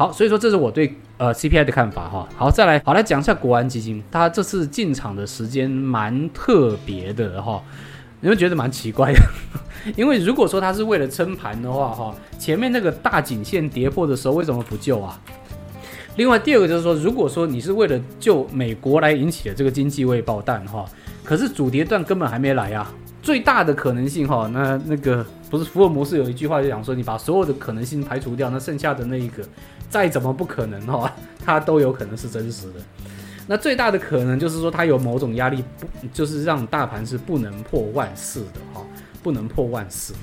好，所以说这是我对呃 CPI 的看法哈。好，再来，好来讲一下国安基金，它这次进场的时间蛮特别的哈，你会觉得蛮奇怪的，因为如果说它是为了撑盘的话哈，前面那个大颈线跌破的时候为什么不救啊？另外第二个就是说，如果说你是为了救美国来引起的这个经济未爆弹哈，可是主跌段根本还没来啊。最大的可能性哈，那那个不是福尔摩斯有一句话就讲说，你把所有的可能性排除掉，那剩下的那一个再怎么不可能哈，它都有可能是真实的。那最大的可能就是说，它有某种压力，不就是让大盘是不能破万四的哈，不能破万四。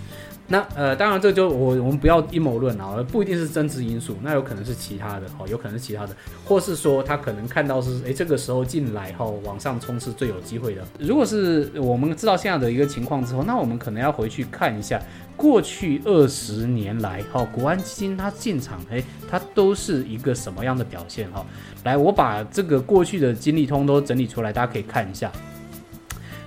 那呃，当然这就我我们不要阴谋论啊，不一定是增值因素，那有可能是其他的哦，有可能是其他的，或是说他可能看到是哎这个时候进来后往上冲是最有机会的。如果是我们知道现在的一个情况之后，那我们可能要回去看一下过去二十年来哈，国安基金它进场哎，它都是一个什么样的表现哈？来，我把这个过去的经历通都整理出来，大家可以看一下。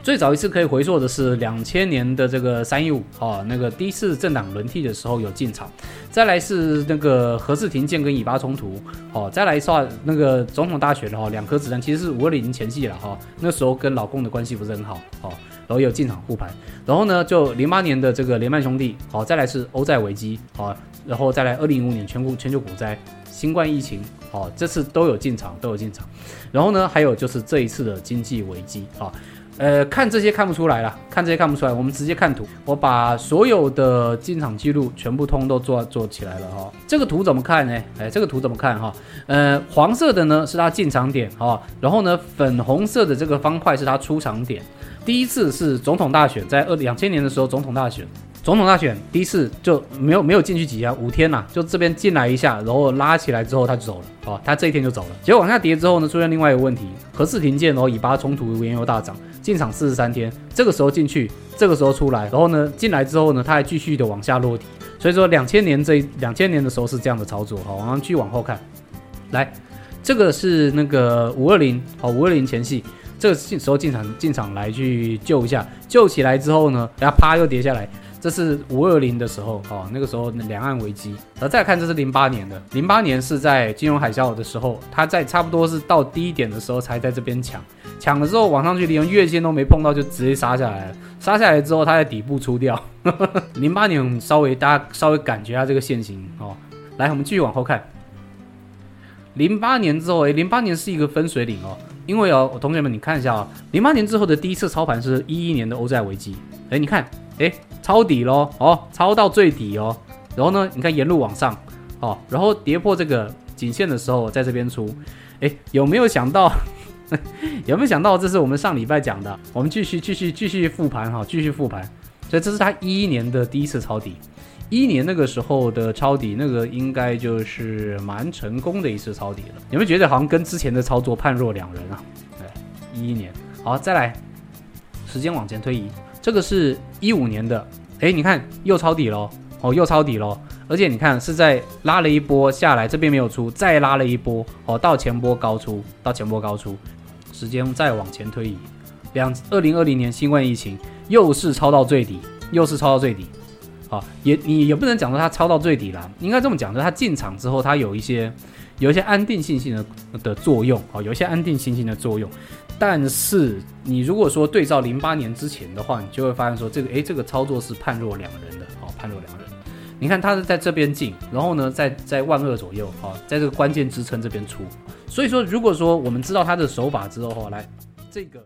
最早一次可以回溯的是两千年的这个三一五啊，那个第一次政党轮替的时候有进场，再来是那个何世廷建跟以巴冲突，哦，再来说那个总统大选哈，两颗子弹其实是五二零前夕了哈，那时候跟老共的关系不是很好哦，然后有进场护盘，然后呢就零八年的这个联曼兄弟，好，再来是欧债危机，好，然后再来二零一五年全国全球股灾，新冠疫情，好，这次都有进场都有进场，然后呢还有就是这一次的经济危机啊。呃，看这些看不出来了，看这些看不出来，我们直接看图。我把所有的进场记录全部通都做做起来了哈。这个图怎么看呢？哎，这个图怎么看哈？呃，黄色的呢是它进场点哈，然后呢粉红色的这个方块是它出场点。第一次是总统大选，在二两千年的时候总统大选。总统大选第一次就没有没有进去几家，五天呐，就这边进来一下，然后拉起来之后他就走了，哦，他这一天就走了。结果往下跌之后呢，出现另外一个问题，核四停建，然后以巴冲突原油大涨，进场四十三天，这个时候进去，这个时候出来，然后呢进来之后呢，它还继续的往下落底。所以说两千年这两千年的时候是这样的操作，好，我们继续往后看，来，这个是那个五二零，好，五二零前戏，这个时候进场进场来去救一下，救起来之后呢，然后啪又跌下来。这是五二零的时候，哦，那个时候两岸危机。然后再看，这是零八年的，零八年是在金融海啸的时候，它在差不多是到低点的时候才在这边抢，抢了之后往上去，连月线都没碰到就直接杀下来了。杀下来之后，它在底部出掉。零八年稍微大家稍微感觉下这个线型哦。来，我们继续往后看。零八年之后，诶，零八年是一个分水岭哦，因为哦，同学们你看一下啊，零八年之后的第一次操盘是一一年的欧债危机。哎，你看，哎。抄底喽，哦，抄到最底哦，然后呢，你看沿路往上，哦，然后跌破这个颈线的时候，在这边出，哎，有没有想到？有没有想到这是我们上礼拜讲的？我们继续继续继续复盘哈，继续复盘，所以这是他一一年的第一次抄底，一一年那个时候的抄底，那个应该就是蛮成功的一次抄底了。有没有觉得好像跟之前的操作判若两人啊？对，一一年，好，再来，时间往前推移。这个是一五年的，哎，你看又抄底喽，哦，又抄底喽，而且你看是在拉了一波下来，这边没有出，再拉了一波，哦，到前波高出，到前波高出，时间再往前推移，两二零二零年新冠疫情又是抄到最底，又是抄到最底，啊，也你也不能讲说它抄到最底了，应该这么讲，说它进场之后它有一些有一些安定性性的的作用，啊，有一些安定性性的作用。但是你如果说对照零八年之前的话，你就会发现说这个诶，这个操作是判若两人的哦，判若两人。你看它是在这边进，然后呢在在万二左右啊，在这个关键支撑这边出。所以说，如果说我们知道它的手法之后，来这个。